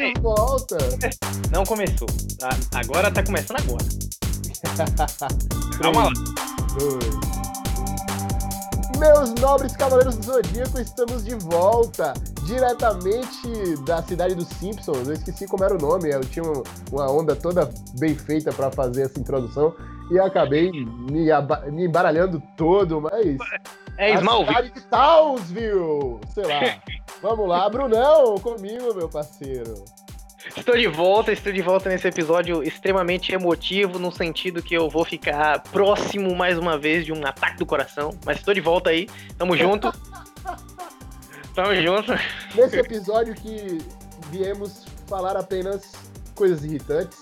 de volta. Não começou. Agora tá começando agora. Calma lá. Dois. Meus nobres cavaleiros do Zodíaco, estamos de volta, diretamente da cidade dos Simpsons. Eu esqueci como era o nome, eu tinha uma onda toda bem feita para fazer essa introdução e acabei me, me embaralhando todo, mas. É Smallville. A cidade de Townsville, sei lá. Vamos lá, Brunão, comigo, meu parceiro. Estou de volta, estou de volta nesse episódio extremamente emotivo, no sentido que eu vou ficar próximo mais uma vez de um ataque do coração. Mas estou de volta aí, tamo junto. tamo junto. Nesse episódio que viemos falar apenas coisas irritantes,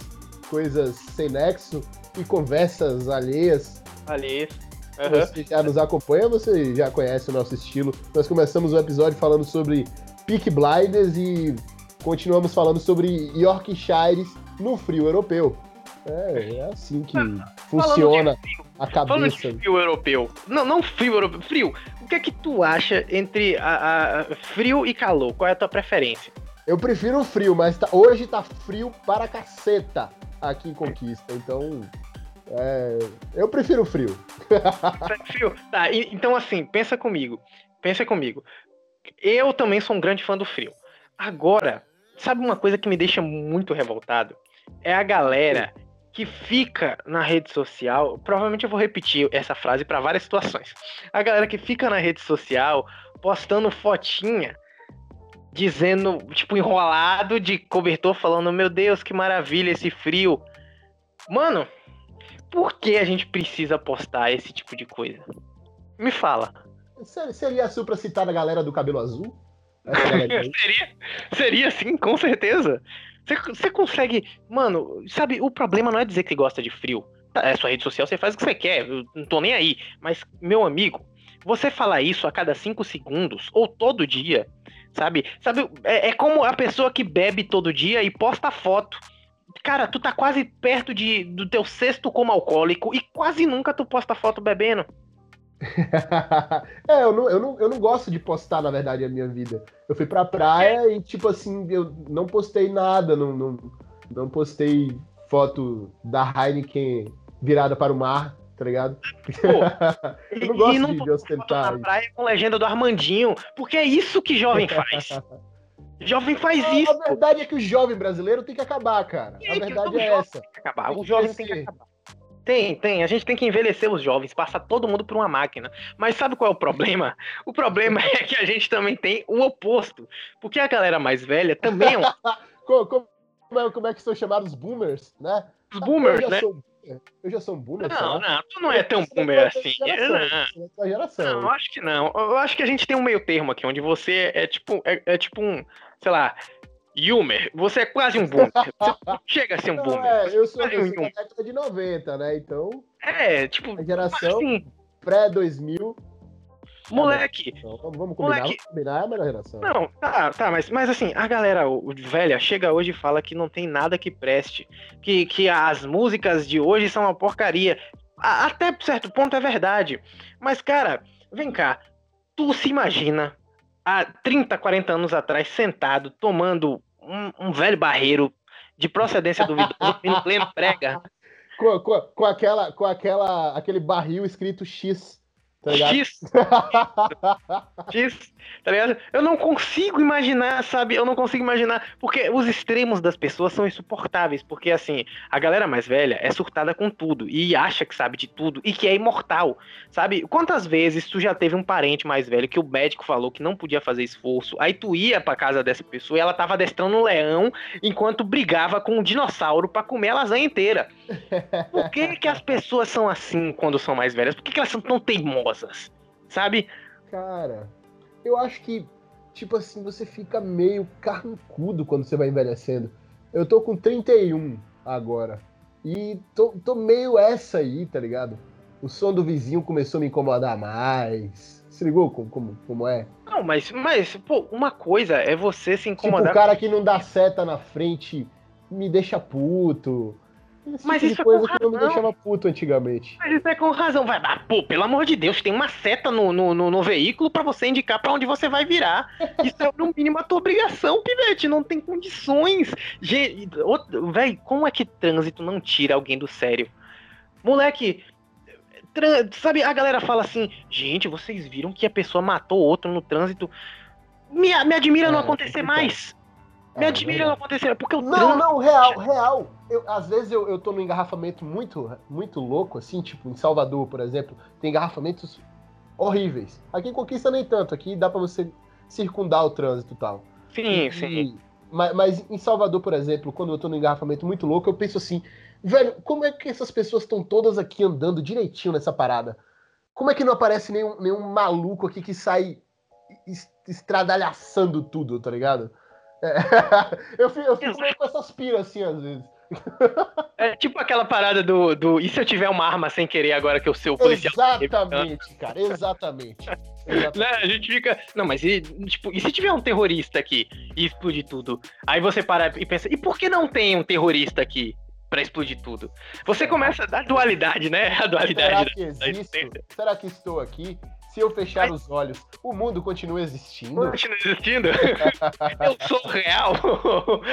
coisas sem nexo e conversas alheias. Alheias. Uhum. Você já nos acompanha, você já conhece o nosso estilo. Nós começamos o episódio falando sobre Peak Blinders e continuamos falando sobre Yorkshires no frio europeu. É, é assim que funciona a cabeça. Falando de frio europeu. Não, não frio europeu. Frio. O que é que tu acha entre a, a frio e calor? Qual é a tua preferência? Eu prefiro o frio, mas tá, hoje tá frio para caceta aqui em Conquista. Então, é, eu prefiro frio. frio. Tá, então assim, pensa comigo. Pensa comigo. Eu também sou um grande fã do frio. Agora, sabe uma coisa que me deixa muito revoltado? É a galera que fica na rede social. Provavelmente eu vou repetir essa frase para várias situações. A galera que fica na rede social postando fotinha dizendo, tipo, enrolado de cobertor, falando: Meu Deus, que maravilha esse frio. Mano, por que a gente precisa postar esse tipo de coisa? Me fala. Seria Supra citar a galera do cabelo azul? seria, seria sim, com certeza. Você consegue. Mano, sabe, o problema não é dizer que gosta de frio. Tá, é sua rede social, você faz o que você quer, eu não tô nem aí. Mas, meu amigo, você falar isso a cada cinco segundos, ou todo dia, sabe? Sabe, é, é como a pessoa que bebe todo dia e posta foto cara, tu tá quase perto de, do teu sexto como alcoólico e quase nunca tu posta foto bebendo. é, eu não, eu, não, eu não gosto de postar, na verdade, a minha vida. Eu fui pra praia e, tipo assim, eu não postei nada, não, não, não postei foto da Heineken virada para o mar, tá ligado? Pô, eu não gosto não de, de ostentar. Na praia com legenda do Armandinho, porque é isso que jovem faz. Jovem faz isso. A verdade é que o jovem brasileiro tem que acabar, cara. A verdade é essa. Tem que acabar. O jovem tem que acabar. Tem, tem. A gente tem que envelhecer os jovens, passar todo mundo por uma máquina. Mas sabe qual é o problema? O problema é que a gente também tem o oposto. Porque a galera mais velha também é um. como, como, é, como é que são chamados boomers, né? Os boomers, né? Sou, eu já sou um boomer. Não, não, tu não é tão boomer assim. Geração, não. Geração. não, acho que não. Eu acho que a gente tem um meio termo aqui, onde você é tipo, é, é tipo um, sei lá, Yumer, você é quase um boomer. Você chega a ser um boomer. É, eu sou, eu sou da década de 90, né? Então. É, tipo. A geração assim, pré-2000. Moleque. Então, vamos combinar, moleque, vamos combinar é a melhor geração. Não, tá, tá, mas, mas assim, a galera o, velha chega hoje e fala que não tem nada que preste. Que, que as músicas de hoje são uma porcaria. A, até certo ponto é verdade. Mas, cara, vem cá. Tu se imagina há 30, 40 anos atrás, sentado, tomando um, um velho barreiro de procedência duvidosa em pleno prega. Com, com, com, aquela, com aquela, aquele barril escrito X Tá X. X, tá ligado? Eu não consigo imaginar, sabe? Eu não consigo imaginar. Porque os extremos das pessoas são insuportáveis. Porque, assim, a galera mais velha é surtada com tudo. E acha que sabe de tudo. E que é imortal. Sabe? Quantas vezes tu já teve um parente mais velho que o médico falou que não podia fazer esforço? Aí tu ia pra casa dessa pessoa e ela tava adestrando um leão enquanto brigava com um dinossauro para comer a lasanha inteira. Por que, que as pessoas são assim quando são mais velhas? Por que, que elas são tão teimosas? sabe? Cara, eu acho que, tipo assim, você fica meio carrancudo quando você vai envelhecendo. Eu tô com 31 agora. E tô, tô meio essa aí, tá ligado? O som do vizinho começou a me incomodar mais. Se ligou como, como, como é? Não, mas, mas, pô, uma coisa é você se incomodar. Tipo, o cara que não dá seta na frente me deixa puto. Esse Mas tipo de isso é coisa com que não me razão. deixava puto antigamente. Mas isso é com razão. Vai, ah, pô, pelo amor de Deus, tem uma seta no, no, no, no veículo pra você indicar pra onde você vai virar. Isso é, no mínimo, a tua obrigação, pivete. Não tem condições. Véi, como é que trânsito não tira alguém do sério? Moleque, sabe, a galera fala assim, gente, vocês viram que a pessoa matou outro no trânsito. Me, me admira não acontecer mais. Me É, admira não acontecer, porque o Não, não, real, real. Eu, às vezes eu, eu tô num engarrafamento muito, muito louco, assim, tipo, em Salvador, por exemplo, tem engarrafamentos horríveis. Aqui em Conquista nem tanto, aqui dá pra você circundar o trânsito e tal. Sim, E- sim. Mas, mas em Salvador, por exemplo, quando eu tô num engarrafamento muito louco, eu penso assim, velho, como é que essas pessoas estão todas aqui andando direitinho nessa parada? Como é que não aparece nenhum, nenhum maluco aqui que sai es- estradalhaçando tudo, tá ligado? É, eu fico, eu fico meio com essas piras assim, às vezes. É tipo aquela parada do, do. E se eu tiver uma arma sem querer agora que eu sou o policial? Exatamente, cara, exatamente. Exatamente. Né? A gente fica. Não, mas e, tipo, e se tiver um terrorista aqui e explodir tudo? Aí você para e pensa, e por que não tem um terrorista aqui pra explodir tudo? Você começa a dar dualidade, né? A Será dualidade que da existo? existência. Será que estou aqui? Se eu fechar os olhos, o mundo continua existindo? Continua existindo? eu sou real.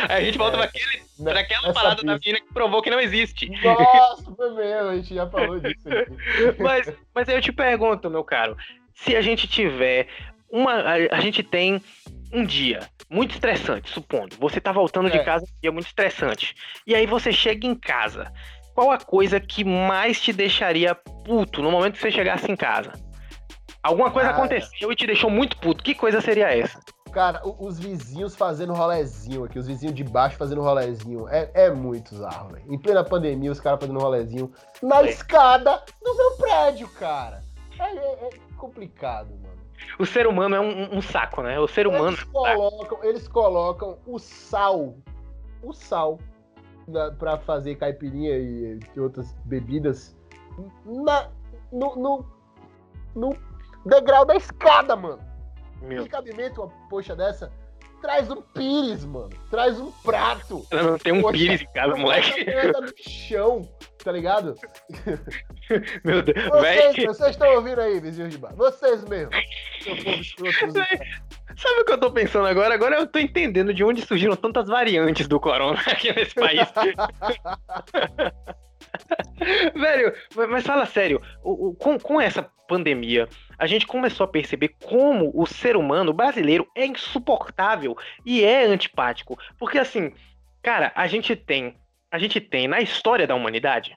Aí a gente volta pra, aquele, Né? aquela parada da pista. mina que provou que não existe. Nossa, foi mesmo, a gente já falou disso aqui. Mas, mas aí eu te pergunto, meu caro, se a gente tiver uma. A, a gente tem um dia muito estressante, supondo. Você tá voltando de É. casa um dia muito estressante. E aí você chega em casa. Qual a coisa que mais te deixaria puto no momento que você chegasse em casa? Alguma coisa Cara. aconteceu e te deixou muito puto. Que coisa seria essa? Cara, os vizinhos fazendo rolezinho aqui, os vizinhos de baixo fazendo rolezinho, é, é muito zarro, velho. Em plena pandemia, os caras fazendo rolezinho na É. escada do meu prédio, cara. É, é- é complicado, mano. O ser humano é um, um saco, né? O ser humano Eles é saco. colocam, eles colocam o sal, o sal, na, pra fazer caipirinha e, e outras bebidas na, no, no, no degrau da escada, mano. Meu, Que cabimento uma poxa dessa? Traz um pires, mano. Traz um prato. não tem um Poxa, pires em casa, moleque. merda no chão, tá ligado? Meu Deus, Vocês, vocês estão ouvindo aí, vizinhos de bar. Vocês mesmo. Seu povo escroto. Sabe o que eu tô pensando agora? Agora eu tô entendendo de onde surgiram tantas variantes do corona aqui nesse país. Velho, mas- fala sério, o- o- com, com essa pandemia, a gente começou a perceber como o ser humano brasileiro é insuportável e é antipático. Porque assim, cara, a gente tem, a gente tem na história da humanidade,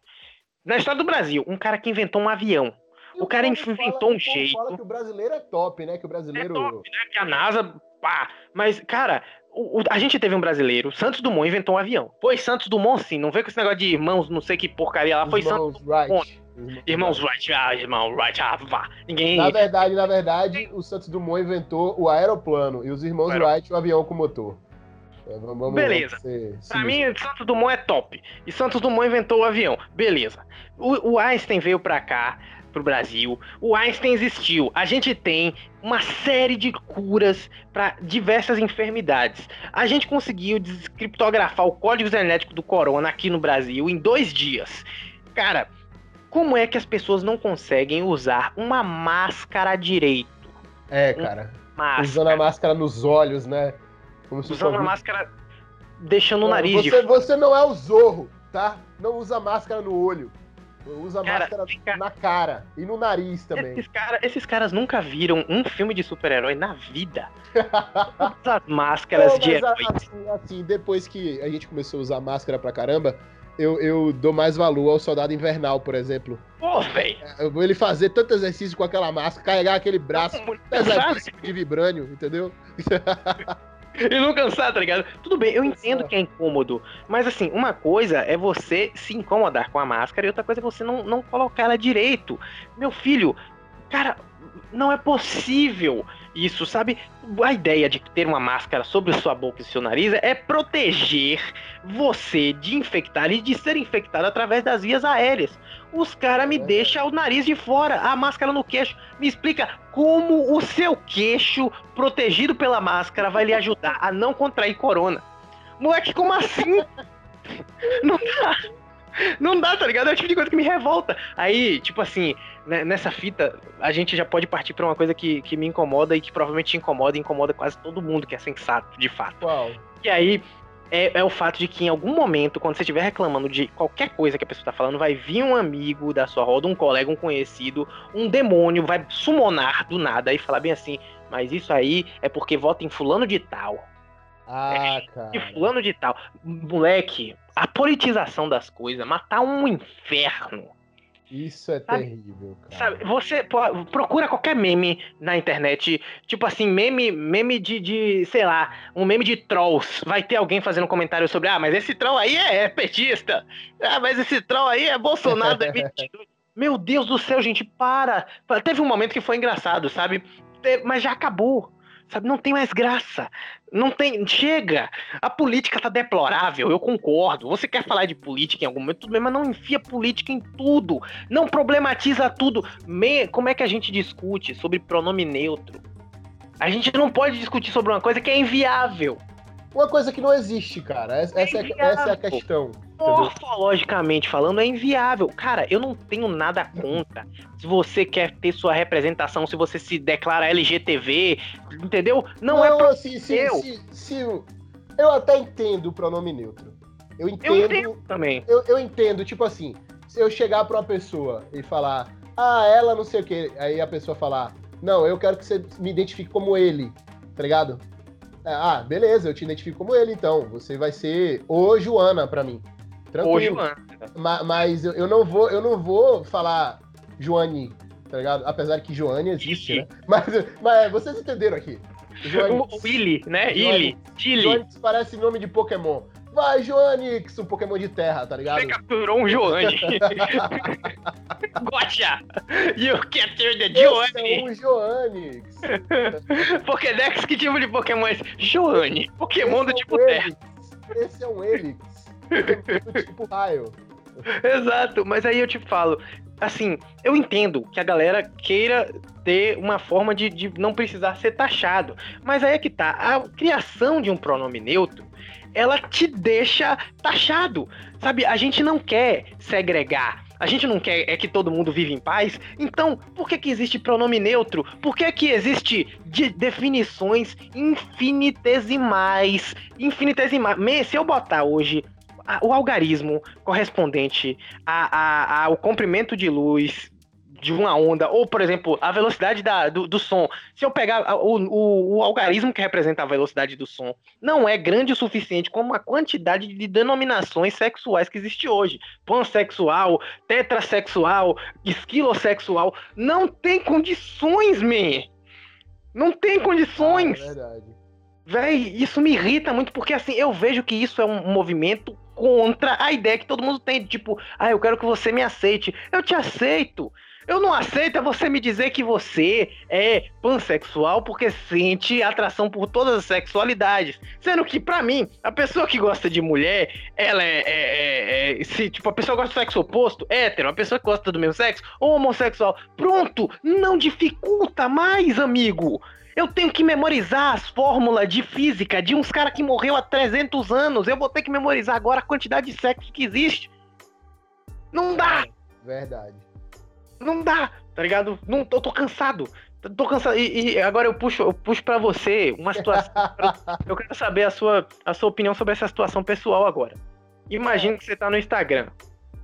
na história do Brasil, um cara que inventou um avião. O cara povo fala- inventou um o jeito. fala que o brasileiro é top, né? Que o brasileiro. É top, né? Que a NASA, pá. Mas, cara, o- o- a gente teve um brasileiro, Santos Dumont inventou um avião. Foi Santos Dumont, sim. Não vem com esse negócio de irmãos, não sei que porcaria lá. Foi Santos. Irmãos Wright. Irmãos Wright, ah, irmão Wright, ah, vá. Ninguém. Na verdade, na verdade, o Santos Dumont inventou o aeroplano e os irmãos Aero- Wright o avião com motor. É, vamos- vamos Beleza. ser Pra mim, Santos Dumont é top. E Santos Dumont inventou o avião. Beleza. O, o Einstein veio pra cá, pro Brasil. O Einstein existiu. A gente tem uma série de curas para diversas enfermidades. A gente conseguiu descriptografar o código genético do corona aqui no Brasil em dois dias. Cara, como é que as pessoas não conseguem usar uma máscara direito? É, cara. Máscara. Usando a máscara nos olhos, né? Como se Usando a máscara deixando o nariz de você, você não é o Zorro, tá? Não usa máscara no olho. Usa Cara, máscara na cara e no nariz também. Esses, cara- esses caras nunca viram um filme de super-herói na vida. Todas as máscaras Pô, de herói. assim, assim, depois que a gente começou a usar máscara pra caramba, eu, eu dou mais valor ao soldado invernal, por exemplo. Pô, velho. Eu vou ele fazer tanto exercício com aquela máscara, carregar aquele braço pesadíssimo de vibrânio, entendeu? e não cansar, tá ligado? Tudo bem, eu entendo que é incômodo. Mas assim, uma coisa é você se incomodar com a máscara e outra coisa é você não, não colocar ela direito. Meu filho, cara, não é possível isso, sabe? A ideia de ter uma máscara sobre sua boca e seu nariz é proteger você de infectar e de ser infectado através das vias aéreas. Os caras me É. deixam o nariz de fora, a máscara no queixo. Me explica como o seu queixo, protegido pela máscara, vai lhe ajudar a não contrair corona. Moleque, como assim? Não dá. Não dá, tá ligado? É o tipo de coisa que me revolta. Aí, tipo assim, né, nessa fita, a gente já pode partir pra uma coisa que, que me incomoda e que provavelmente te incomoda e incomoda quase todo mundo que é sensato, de fato. Qual? E aí, é, é, o fato de que em algum momento, quando você estiver reclamando de qualquer coisa que a pessoa tá falando, vai vir um amigo da sua roda, um colega, um conhecido, um demônio, vai summonar do nada e falar bem assim, mas isso aí é porque vota em fulano de tal. Ah, é, cara. De fulano de tal. Moleque, a politização das coisas, matar um inferno. Isso é sabe, terrível, cara. Sabe, você pô, procura qualquer meme na internet, tipo assim, meme, meme de, de, sei lá, um meme de trolls. Vai ter alguém fazendo um comentário sobre, ah, mas esse troll aí é, é petista. Ah, mas esse troll aí é Bolsonaro 2022. Meu Deus do céu, gente, para. Teve um momento que foi engraçado, sabe? Mas já acabou. Sabe, não tem mais graça. Não tem. Chega! A política tá deplorável, eu concordo. Você quer falar de política em algum momento, tudo bem, mas não enfia política em tudo. Não problematiza tudo. Me... Como é que a gente discute sobre pronome neutro? A gente não pode discutir sobre uma coisa que é inviável. Uma coisa que não existe, cara. Essa é, essa é a questão. Morfologicamente falando, é inviável. Cara, eu não tenho nada contra. Se você quer ter sua representação, se você se declara LGTV, entendeu? Não, não é pra se, se, se, se, Eu até entendo o pronome neutro. Eu entendo. Eu entendo também. Eu, eu entendo, tipo assim, se eu chegar pra uma pessoa e falar, ah, ela não sei o que, aí a pessoa falar, não, eu quero que você me identifique como ele, tá ligado? É, ah, beleza, eu te identifico como ele, então. Você vai ser o Joana pra mim. Tranquilo. O Joana. Mas, mas eu, eu, não vou, eu não vou falar Joane, tá ligado? Apesar que Joane existe, né? Mas, mas vocês entenderam aqui. Joane, o Willy, né? Illy. Joane parece nome de Pokémon. Vai, Joanix, um Pokémon de terra, tá ligado? Você capturou um Joane. Gotcha! You captured the! Esse é um Joanix. Pokédex, que tipo de Pokémon é esse? Pokémon do é tipo terra. Esse é um Helix. do tipo raio. Exato, mas aí eu te falo, assim, eu entendo que a galera queira ter uma forma de, de não precisar ser taxado, mas aí é que tá, a criação de um pronome neutro ela te deixa taxado. Sabe, a gente não quer segregar. A gente não quer é que todo mundo vive em paz. Então, por que, que existe pronome neutro? Por que, que existe de definições infinitesimais? Infinitesimais. Se eu botar hoje o algarismo correspondente ao comprimento de luz de uma onda, ou, por exemplo, a velocidade da, do, do som. Se eu pegar o, o, o, algarismo que representa a velocidade do som, não é grande o suficiente como a quantidade de denominações sexuais que existe hoje. Pansexual, tetrasexual, esquilosexual. Não tem condições, man! Não tem condições! Ah, é verdade. Véi, isso me irrita muito, porque assim, eu vejo que isso é um movimento contra a ideia que todo mundo tem, tipo, ah, eu quero que você me aceite. Eu te aceito. Eu não aceito é você me dizer que você é pansexual porque sente atração por todas as sexualidades. Sendo que, para mim, a pessoa que gosta de mulher, ela é, é, é, é, Se, tipo, a pessoa gosta do sexo oposto, hétero, a pessoa que gosta do mesmo sexo, homossexual. Pronto! Não dificulta mais, amigo! Eu tenho que memorizar as fórmulas de física de uns caras que morreu há 300 anos. Eu vou ter que memorizar agora a quantidade de sexo que existe. Não dá! Verdade. Não dá, tá ligado? Não, eu tô cansado. Tô cansado. E, e, agora eu puxo, eu puxo para você uma situação. eu quero saber a sua, a sua opinião sobre essa situação pessoal agora. Imagina que você tá no Instagram.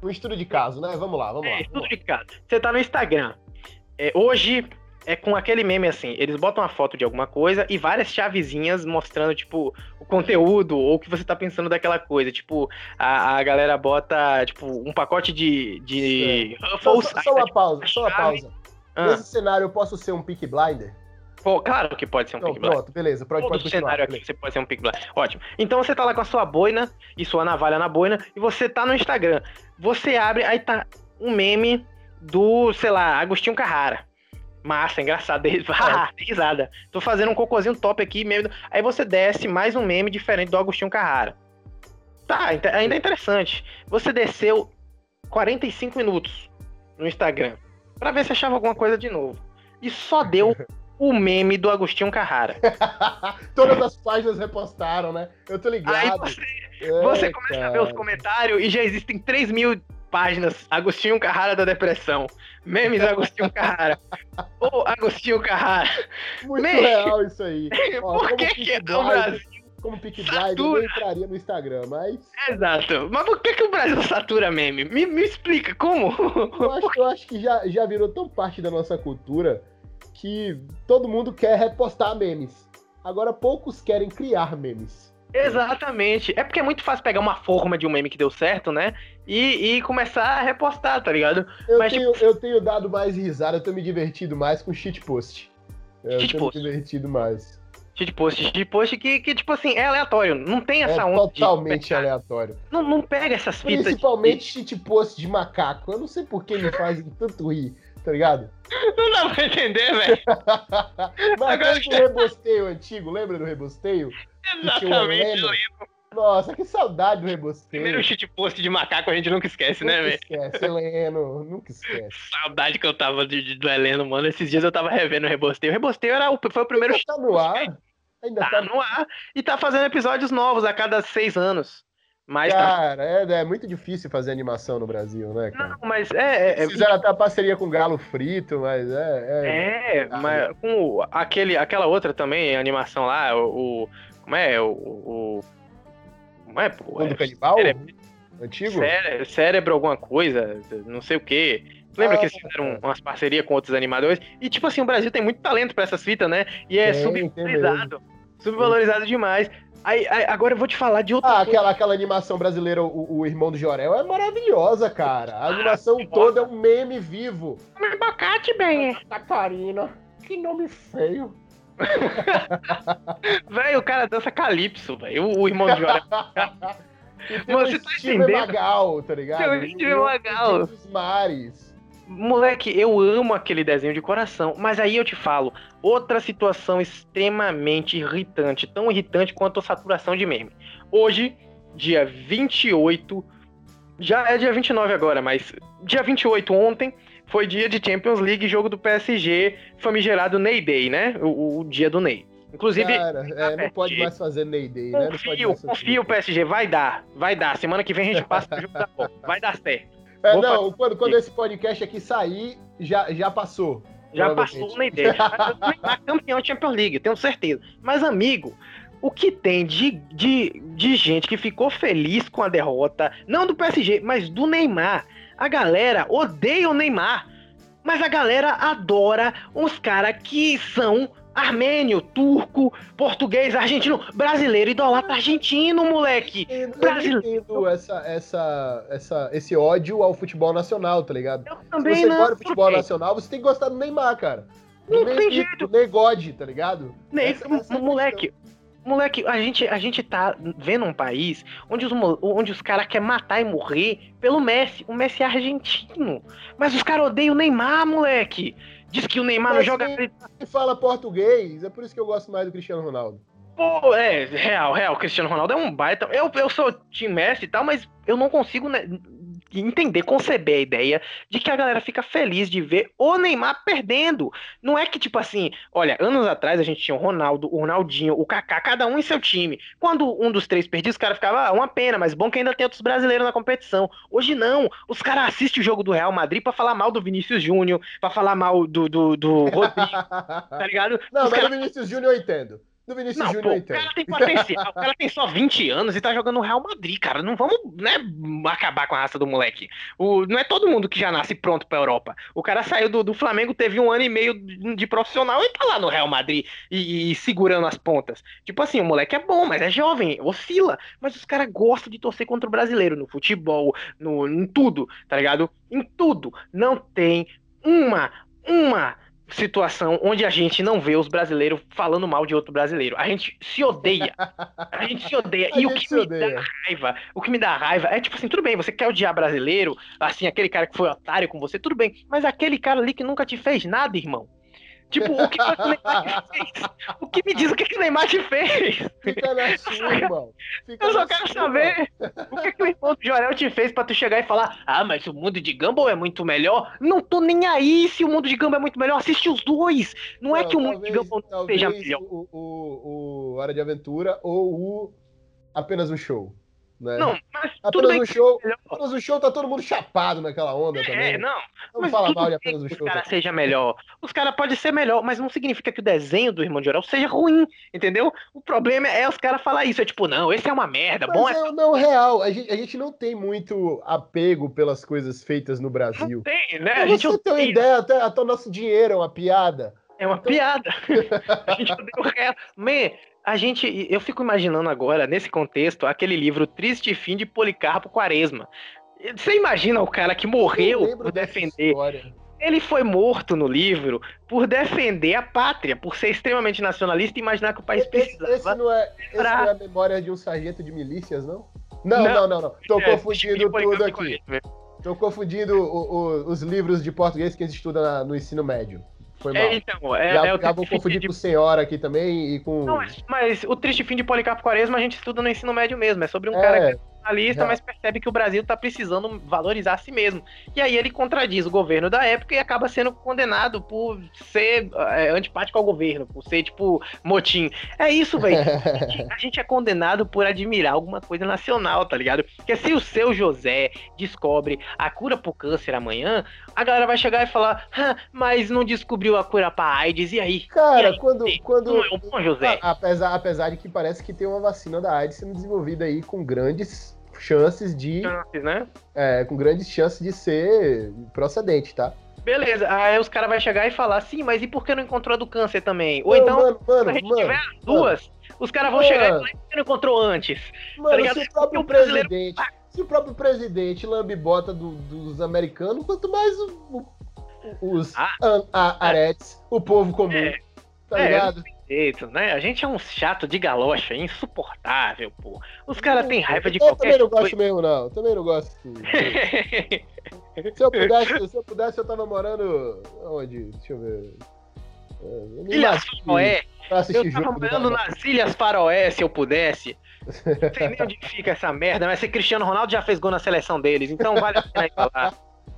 Um estudo de caso, né? Vamos lá, vamos é, lá. Estudo lá. de caso. Você tá no Instagram. É, hoje é com aquele meme assim, eles botam uma foto de alguma coisa e várias chavezinhas mostrando, tipo, o conteúdo ou o que você tá pensando daquela coisa. Tipo, a, a galera bota, tipo, um pacote de. de só, só, só uma pausa, só uma pausa. Ah. Nesse cenário eu posso ser um pick blinder? Pô, claro que pode ser um pick blinder. Pronto, beleza. Pode, Todo pode cenário aqui você pode ser um pick blinder. Ótimo. Então você tá lá com a sua boina e sua navalha na boina e você tá no Instagram. Você abre, aí tá um meme do, sei lá, Agostinho Carrara. Massa, engraçado. Ah, risada. Tô fazendo um cocôzinho top aqui. Meme... Aí você desce mais um meme diferente do Agostinho Carrara. Tá, ainda é interessante. Você desceu 45 minutos no Instagram para ver se achava alguma coisa de novo. E só deu o meme do Agostinho Carrara. Todas as páginas repostaram, né? Eu tô ligado. Aí você, É, você começa cara. a ver os comentários e já existem 3 mil páginas Agostinho Carrara da Depressão. Memes Agostinho Carrara. Ou Agostinho Carrara. Muito Meme. real isso aí. Ó, por que, que é o Brasil? Como Pick Blind, eu entraria no Instagram, mas. Exato. Mas por que, que o Brasil satura meme? Me, me explica, como? Eu acho, eu acho que já, já virou tão parte da nossa cultura que todo mundo quer repostar memes. Agora poucos querem criar memes. Exatamente. É porque é muito fácil pegar uma forma de um meme que deu certo, né? E, e começar a repostar, tá ligado? Eu, Mas, tenho, tipo... eu tenho dado mais risada, eu tenho me divertido mais com shitpost. Eu shit tenho post. me divertido mais. Shitpost, shitpost que, que, tipo assim, é aleatório. Não tem essa é onda. Totalmente de... aleatório. Não, não pega essas fitas. Principalmente de... shitpost de macaco. Eu não sei por que me fazem tanto rir tá ligado? Não dá pra entender, velho. Mas Agora... do rebosteio antigo, lembra do rebosteio? Exatamente, eu lembro. Nossa, que saudade do rebosteio. Primeiro shitpost de macaco a gente nunca esquece, né, nunca né, velho? Esquece, Heleno, nunca esquece. Saudade que eu tava de, de, do Heleno, mano. Esses dias eu tava revendo o rebosteio. O rebosteio era o, foi o primeiro. Ainda tá no ar? Ainda tá, tá no ar. E tá fazendo episódios novos a cada seis anos. Mas tá cara, tá... é, é, muito difícil fazer animação no Brasil, né, cara? Não, mas é. é, é Fizeram até parceria com Galo Frito, mas é. É, é mas com aquele, aquela outra também, animação lá, o. como é? O. o como é, pô? É, canibal? Cérebro, Antigo? Cérebro, cérebro, alguma coisa, não sei o quê. Lembra ah, que eles fizeram umas parcerias com outros animadores? E, tipo assim, o Brasil tem muito talento para essas fitas, né? E é subvalorizado. Subvalorizado demais. Aí, aí, agora eu vou te falar de outra ah, coisa. Aquela, aquela animação brasileira, o, o Irmão do Jorel, é maravilhosa, cara. A animação ah, toda é um meme vivo. Um abacate, bem. Catarina, que nome feio. velho, o cara dança calypso, velho. O, o, Irmão do Jorel. Você tá entendendo? Magal, tá ligado? O Magal. Dos mares. Moleque, eu amo aquele desenho de coração, mas aí eu te falo, outra situação extremamente irritante, tão irritante quanto a saturação de meme. Hoje, dia 28, já é dia 29 agora, mas dia 28 ontem foi dia de Champions League, jogo do PSG, famigerado Ney Day, né? O, o dia do Ney. Inclusive. Cara, é, não pode mais fazer Ney Day, né? Confio, confio o PSG, vai dar, vai dar. Semana que vem a gente passa pro jogo da Copa, vai dar certo. É, não, quando, quando esse podcast aqui sair, já, já passou. Já passou na ideia. Já campeão de Champions League, tenho certeza. Mas, amigo, o que tem de, de, de gente que ficou feliz com a derrota, não do PSG, mas do Neymar. A galera odeia o Neymar, mas a galera adora os caras que são armênio, turco, português, argentino, brasileiro, idolatra argentino, moleque. Eu brasileiro. Entendo essa, essa, essa, esse ódio ao futebol nacional, tá ligado? Eu também Se você não, gosta do futebol nacional, você tem que gostar do Neymar, cara. Do não tem jeito. Do Negode, tá ligado? Essa, essa é moleque, Moleque, a gente, a gente tá vendo um país onde os, onde os caras querem matar e morrer pelo Messi. O Messi é argentino. Mas os caras odeiam o Neymar, moleque. Diz que o Neymar Mas não joga. Ele fala português, é por isso que eu gosto mais do Cristiano Ronaldo. Pô, é, real, real. O Cristiano Ronaldo é um baita. Eu, eu sou time Messi e tal, mas eu não consigo né, entender, conceber a ideia de que a galera fica feliz de ver o Neymar perdendo. Não é que, tipo assim, olha, anos atrás a gente tinha o Ronaldo, o Ronaldinho, o Kaká, cada um em seu time. Quando um dos três perdia, os caras ficavam, ah, uma pena, mas bom que ainda tem outros brasileiros na competição. Hoje não, os caras assistem o jogo do Real Madrid pra falar mal do Vinícius Júnior, pra falar mal do, do, do Rodrigo, tá ligado? Não, os mas cara... o Vinícius Júnior eu entendo. Do Vinícius Júnior entendo. O cara tem potencial, o cara tem só 20 anos e tá jogando no Real Madrid, cara. Não vamos, né, acabar com a raça do moleque. O, não é todo mundo que já nasce pronto pra Europa. O cara saiu do, do Flamengo, teve um ano e meio de, de profissional e tá lá no Real Madrid e, e, segurando as pontas. Tipo assim, o moleque é bom, mas é jovem, oscila. Mas os caras gostam de torcer contra o brasileiro no futebol, no, em tudo, tá ligado? Em tudo. Não tem uma, uma situação onde a gente não vê os brasileiros falando mal de outro brasileiro. A gente se odeia. A gente se odeia. e o que me odeia. dá raiva, o que me dá raiva é tipo assim, tudo bem, você quer odiar brasileiro, assim, aquele cara que foi otário com você, tudo bem, mas aquele cara ali que nunca te fez nada, irmão. Tipo, o que, o Neymar te fez? O que me diz o que, que o Neymar te fez? Fica na sua, irmão. Fica eu só quero sua, saber o que, que o irmão do Jorel te fez pra tu chegar e falar: Ah, mas o mundo de Gumball é muito melhor. Não tô nem aí se o mundo de Gumball é muito melhor. Assiste os dois. Não, não é que o mundo de Gumball não seja melhor. O, o, o Hora de Aventura ou o Apenas um Show. Né? Não, mas tudo apenas bem o show, apenas o show tá todo mundo chapado naquela onda também. É, não. Vamos falar tudo mal de apenas o show. os caras também. seja melhor. Os caras podem ser melhor, mas não significa que o desenho do Irmão de Jorel seja ruim, entendeu? O problema é os caras falar isso. É tipo, não, esse é uma merda. Bom Mas é. é, não, real, a gente, a gente não tem muito apego pelas coisas feitas no Não Brasil. tem, né? A gente você ter uma ideia, até, até o nosso dinheiro é uma piada. É uma piada. a gente odeia o resto. Man, a gente. Eu fico imaginando agora, nesse contexto, aquele livro Triste Fim de Policarpo Quaresma. Você imagina o cara que Eu morreu por defender. Ele foi morto no livro por defender a pátria, por ser extremamente nacionalista e imaginar que o país Esse, esse precisava. não é, esse pra- não é a memória de um sargento de milícias, não? Não, Não. não, não, não. Tô É, confundindo tudo aqui. Tô confundindo os livros de português que a gente estuda no ensino médio. Foi mal. É, então, é, já, é o já vou confundir de com senhora aqui também e com. Não, mas, mas o triste fim de Policarpo Quaresma a gente estuda no ensino médio mesmo. É sobre um É, cara que já. mas percebe que o Brasil tá precisando valorizar a si mesmo. E aí ele contradiz o governo da época e acaba sendo condenado por ser é, antipático ao governo, por ser, tipo, motim. É isso, velho. A gente é condenado por admirar alguma coisa nacional, tá ligado? Porque se o seu José descobre a cura pro câncer amanhã, a galera vai chegar e falar, "Hã, mas não descobriu a cura pra AIDS, e aí? Cara, E aí, quando. Não quando é bom José? apesar, apesar de que parece que tem uma vacina da AIDS sendo desenvolvida aí com grandes chances de. Chances, né? é, com grandes chances de ser procedente, tá? Beleza, aí os caras vão chegar e falar, sim, mas e por que não encontrou a do câncer também? Ou Não, então, mano, mano, se a gente mano, tiver as duas, os caras vão chegar e falar, por que não encontrou antes? mano, ligado? se o próprio o brasileiro- presidente. Se o próprio presidente lambe bota do- dos americanos, quanto mais o- o- os Ah. aretes, o povo comum. É. Tá É, né? A gente é um chato de galocha, insuportável, pô. Os caras têm raiva de eu qualquer também não coisa. gosto mesmo, não. Eu também não gosto. se, eu pudesse, se eu pudesse, eu tava morando. Onde? Deixa eu ver. É, Ilhas Faroé, eu tava morando nas Ilhas Faroé, se eu pudesse. Não sei nem onde fica essa merda, mas se Cristiano Ronaldo já fez gol na seleção deles, então vale a pena ir pra lá.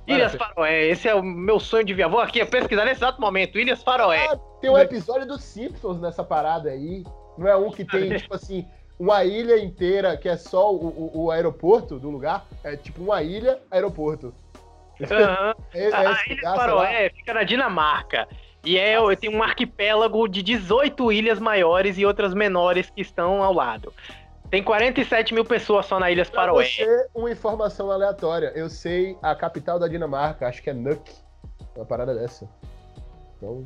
Ilhas Faroé, esse é o meu sonho de. Vou aqui pesquisar nesse exato momento, Ilhas Faroé. Ah, tem um episódio dos Simpsons nessa parada aí. Não é um que tem, tipo assim, uma ilha inteira que é só o, o- o aeroporto do lugar. É tipo uma ilha, aeroporto. Aham. É, é A Ilha Faroé fica na Dinamarca. E é, tem um arquipélago de 18 ilhas maiores e outras menores que estão ao lado. Tem 47 mil pessoas só na Ilhas Faroé. você, uma informação aleatória. Eu sei a capital da Dinamarca, acho que é Nuuk. Uma parada dessa. Então,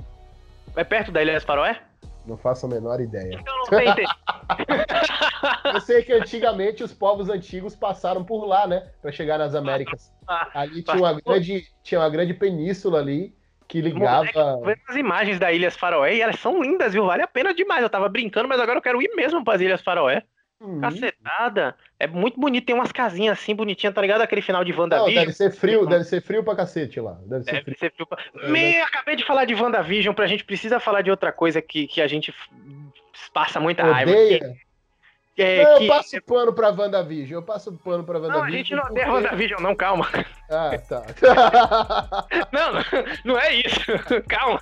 É perto da Ilhas Faroé? não faço a menor ideia. Então não tem. Eu sei que antigamente os povos antigos passaram por lá, né? Pra chegar nas Américas. Ah, Ali tinha uma grande, tinha uma grande península ali que ligava. Moleque, as imagens da Ilhas Faroé e elas são lindas, viu? Vale a pena demais. Eu tava brincando, mas agora eu quero ir mesmo pras Ilhas Faroé. Hum. Cacetada. É muito bonito. Tem umas casinhas assim bonitinhas, tá ligado? Aquele final de Não, WandaVision. deve ser frio, deve ser frio pra cacete lá. Deve ser Deve frio. ser frio pra- É, Me, acabei de falar de WandaVision, pra gente precisa falar de outra coisa que, que a gente passa muita raiva. Odeia? Que, é, não, que- eu passo pano pra WandaVision. Eu passo pano pra Não, WandaVision. a gente não porque- odeia WandaVision, não, calma. Ah, tá. Não, não, não é isso. Calma.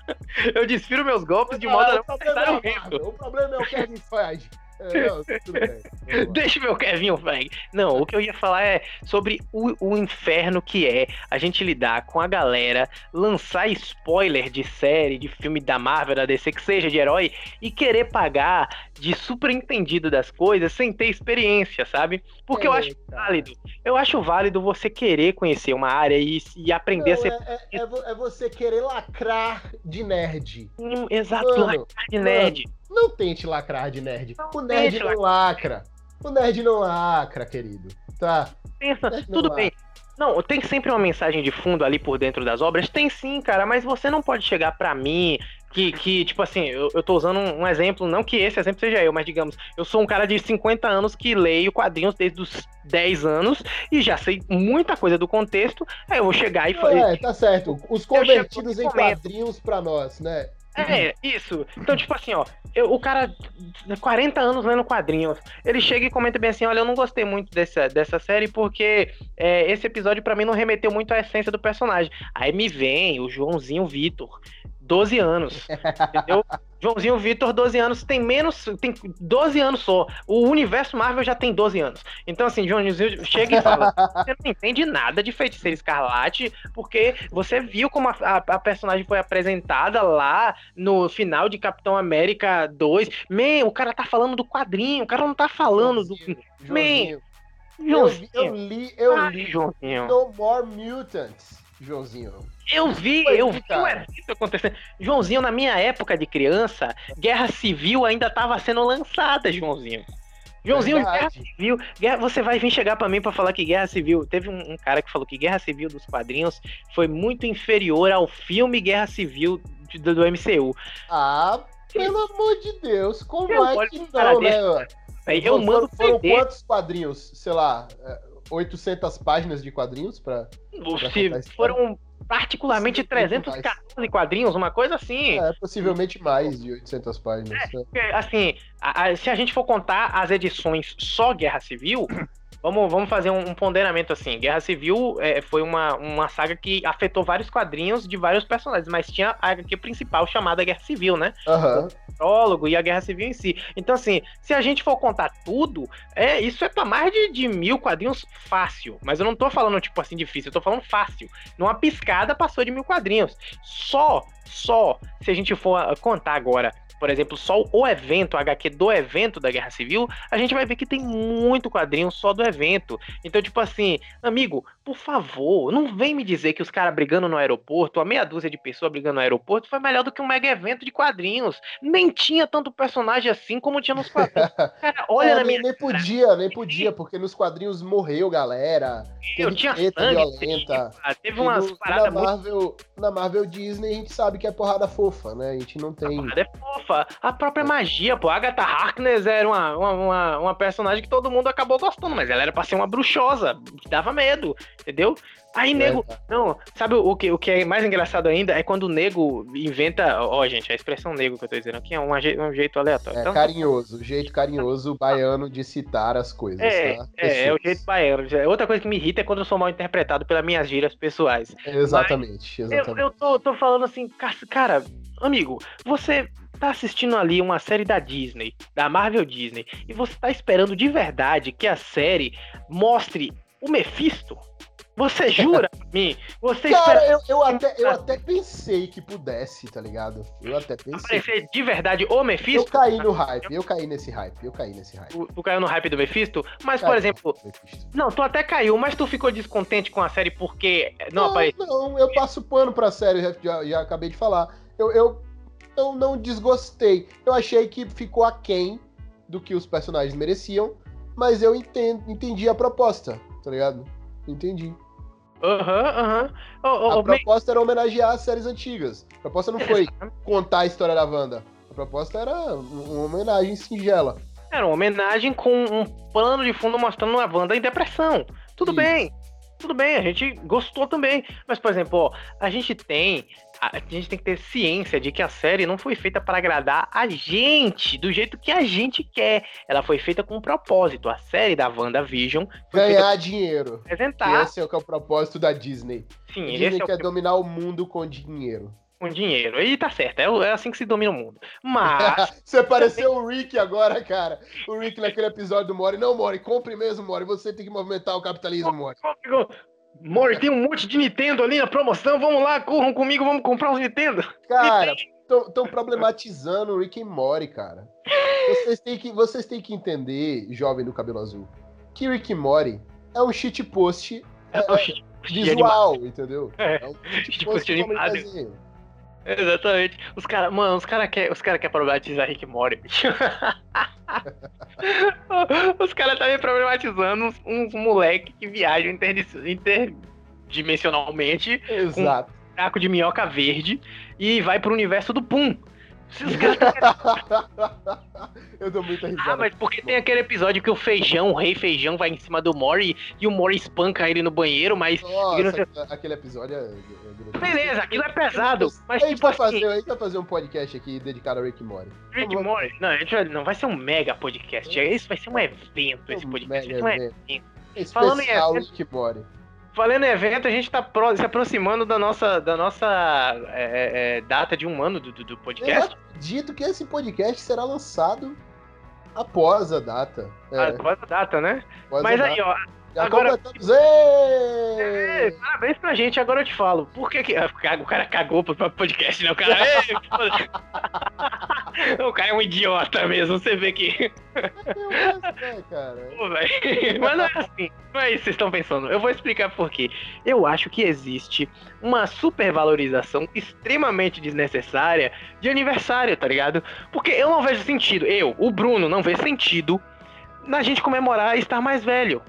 Eu desfiro meus golpes de modo a Ah, não o, problema é o o problema é o Kevin Feige. É, tudo bem. Deixa meu Kevin Feige. Não, o que eu ia falar é sobre o, o inferno que é a gente lidar com a galera, lançar spoiler de série, de filme da Marvel, da DC, que seja de herói, e querer pagar de superentendido das coisas sem ter experiência, sabe? Porque eu acho Eita. válido. Eu acho válido você querer conhecer uma área e, e aprender a Não, ser. é, é- é é você querer lacrar de nerd. Hum, Exato, Mano, lacrar de nerd. Não tente lacrar de nerd. Não O nerd não lacra. O nerd não lacra, querido. Tá? Pensa, tudo há. bem. Não, tem sempre uma mensagem de fundo ali por dentro das obras? Tem sim, cara, mas você não pode chegar pra mim que, que tipo assim, eu, eu tô usando um, um exemplo, não que esse exemplo seja eu, mas digamos, eu sou um cara de 50 anos que leio quadrinhos desde os 10 anos e já sei muita coisa do contexto, aí eu vou chegar e falar. É, tá certo. Os convertidos em quadrinhos pra nós, né? É, isso. Então, tipo assim, ó, eu- o cara, 40 anos lendo quadrinhos, ele chega e comenta bem assim: olha, eu não gostei muito dessa, dessa série porque é, esse episódio pra mim não remeteu muito à essência do personagem. Aí me vem o Joãozinho Vitor, 12 anos. Entendeu? Joãozinho Vitor, 12 anos, tem menos. Tem 12 anos só. O universo Marvel já tem 12 anos. Então, assim, Joãozinho chega e fala: você não entende nada de Feiticeiro Escarlate, porque você viu como a, a, a, personagem foi apresentada lá no final de Capitão América 2. Man, o cara tá falando do quadrinho, o cara não tá falando Joãozinho, do. Man, Joãozinho. Eu, eu li, eu li Joãozinho. No More Mutants, Joãozinho. Eu vi, eu vi o evento acontecendo. Joãozinho, na minha época de criança, Guerra Civil ainda estava sendo lançada, Joãozinho. Joãozinho, Verdade. Guerra Civil. Guerra, você vai vir chegar para mim para falar que Guerra Civil. Teve um, um, cara que falou que Guerra Civil dos quadrinhos foi muito inferior ao filme Guerra Civil do, do MCU. Ah, pelo amor de Deus, como eu é que não, né? Eu mando foram, foram quantos quadrinhos? Sei lá, 800 é, páginas de quadrinhos para foram particularmente 314 quadrinhos, uma coisa assim. É, possivelmente mais de 800 páginas. É, é. Assim, a, a, se a gente for contar as edições só Guerra Civil, Vamos, vamos fazer um, um ponderamento assim. Guerra Civil é, foi uma, uma saga que afetou vários quadrinhos de vários personagens, mas tinha a HQ principal chamada Guerra Civil, né? Uhum. Prólogo e a Guerra Civil em si. Então, assim, se a gente for contar tudo, é isso é pra mais de, de mil quadrinhos fácil. Mas eu não tô falando, tipo assim, difícil, eu tô falando fácil. Numa piscada passou de mil quadrinhos. Só, só, se a gente for contar agora por exemplo, só o evento, o HQ do evento da Guerra Civil, a gente vai ver que tem muito quadrinho só do evento. Então, tipo assim, amigo, por favor, não vem me dizer que os caras brigando no aeroporto, a meia dúzia de pessoas brigando no aeroporto, foi melhor do que um mega evento de quadrinhos. Nem tinha tanto personagem assim como tinha nos quadrinhos. Cara, olha é, na minha. Nem podia, nem podia, porque nos quadrinhos morreu galera. Eu tinha sangue, violenta. Teve umas no, paradas na Marvel, muito... na Marvel Disney a gente sabe que é porrada fofa, né? A gente não tem. A porrada é fofa a própria magia, pô. A Agatha Harkness era uma, uma, uma, personagem que todo mundo acabou gostando, mas ela era pra ser uma bruxosa, que dava medo, entendeu? Aí, nego. É, não, sabe o que, o que é mais engraçado ainda? É quando o nego inventa. Ó, gente, a expressão nego que eu tô dizendo aqui é um, um jeito aleatório. É então, carinhoso, o jeito carinhoso baiano de citar as coisas. É, tá? é, é, o jeito baiano. Outra coisa que me irrita é quando eu sou mal interpretado pelas minhas gírias pessoais. Exatamente, Mas exatamente. Eu, eu tô, tô falando assim, cara, amigo, você tá assistindo ali uma série da Disney, da Marvel Disney, e você tá esperando de verdade que a série mostre o Mephisto? Você jura pra mim? Você Cara, espera... eu, eu, até, eu até pensei que pudesse, tá ligado? Eu até pensei. Aparecer de verdade o Mephisto? Eu caí no hype, eu caí nesse hype, eu caí nesse hype. Tu, tu caiu no hype do Mephisto? Mas, por exemplo. Não, tu até caiu, mas tu ficou descontente com a série porque não, não apareceu. Não, eu passo pano pra série, já, já, já acabei de falar. Eu, eu não, não desgostei. Eu achei que ficou aquém do que os personagens mereciam, mas eu entendo, entendi a proposta, tá ligado? Entendi. Aham, uhum, aham. Uhum. Oh, oh, a proposta era homenagear as séries antigas. A proposta não foi contar a história da Wanda. A proposta era uma homenagem singela. Era uma homenagem com um plano de fundo mostrando a Wanda em depressão. Tudo Isso. bem. Tudo bem, a gente gostou também. Mas, por exemplo, ó, a gente tem a gente tem que ter ciência de que a série não foi feita para agradar a gente do jeito que a gente quer. Ela foi feita com um propósito. A série da WandaVision ganhar dinheiro. Apresentar. Esse é o, que é o propósito da Disney. Sim, a Disney esse quer é o... dominar o mundo com dinheiro. Com dinheiro. E tá certo, é, é assim que se domina o mundo. Mas. você pareceu o Rick agora, cara. O Rick naquele episódio do Mori. Não, Mori, compre mesmo, Mori. Você tem que movimentar o capitalismo, Mori. Mori, tem um monte de Nintendo ali na promoção. Vamos lá, corram comigo, vamos comprar uns Nintendo. Cara, estão problematizando o Rick e Mori, cara. Vocês têm, que, vocês têm que entender, jovem do cabelo azul, que Rick e Mori é um shitpost é, é, é, visual, entendeu? É, é um shitpost animado. Exatamente. Os caras, mano, os caras querem cara quer problematizar Rick Mori, bicho. os caras tá me problematizando uns, uns moleque que viajam interdimensionalmente Exato. com um saco de minhoca verde e vai pro universo do Pum. Eu dou muita risada. Ah, mas porque tem aquele episódio que o feijão, o rei feijão, vai em cima do Mori e o Mori espanca ele no banheiro, mas. Nossa, aquele episódio é. é Beleza, aquilo é pesado. Mas a, gente tipo vai assim... fazer, a gente vai fazer um podcast aqui dedicado a Rick Mori. Rick Mori? Não, a gente vai, não vai ser um mega podcast. Isso vai ser um evento, esse podcast. Mega um evento. evento. Especial Falando em evento, Rick Mori. Falando em evento, a gente tá pro, se aproximando da nossa, da nossa é, é, data de um ano do, do podcast. Eu acredito que esse podcast será lançado após a data. É. Após a data, né? Após Mas aí, data. ó, já agora... completamos. É, parabéns pra gente, agora eu te falo. Por que, que... Ah, o cara cagou pro podcast, né? O cara. o cara é um idiota mesmo, você vê que. É, cara. Pô, Mas não é assim. Não é isso que vocês estão pensando. Eu vou explicar por quê. Eu acho que existe uma supervalorização extremamente desnecessária de aniversário, tá ligado? Porque eu não vejo sentido. Eu, o Bruno, não vejo sentido na gente comemorar estar mais velho